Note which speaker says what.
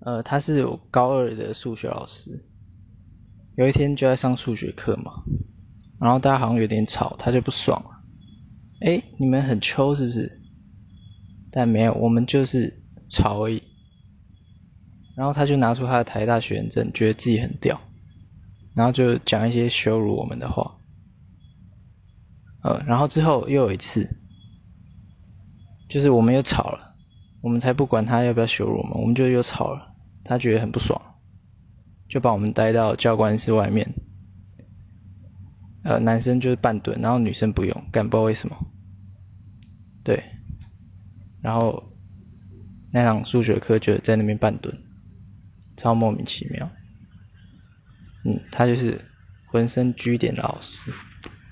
Speaker 1: 呃，他是我高二的数学老师。有一天就在上数学课嘛，然后大家好像有点吵，他就不爽了。哎，你们很秋是不是？但没有，我们就是吵而已。然后他就拿出他的台大学生证，觉得自己很屌，然后就讲一些羞辱我们的话。呃，然后之后又有一次，就是我们又吵了，我们才不管他要不要羞辱我们，我们就又吵了，他觉得很不爽。就把我们带到教官室外面，呃，男生就是半蹲，然后女生不用，干不知道为什么，对，然后那堂数学课就在那边半蹲，超莫名其妙，嗯，他就是浑身拘点的老师。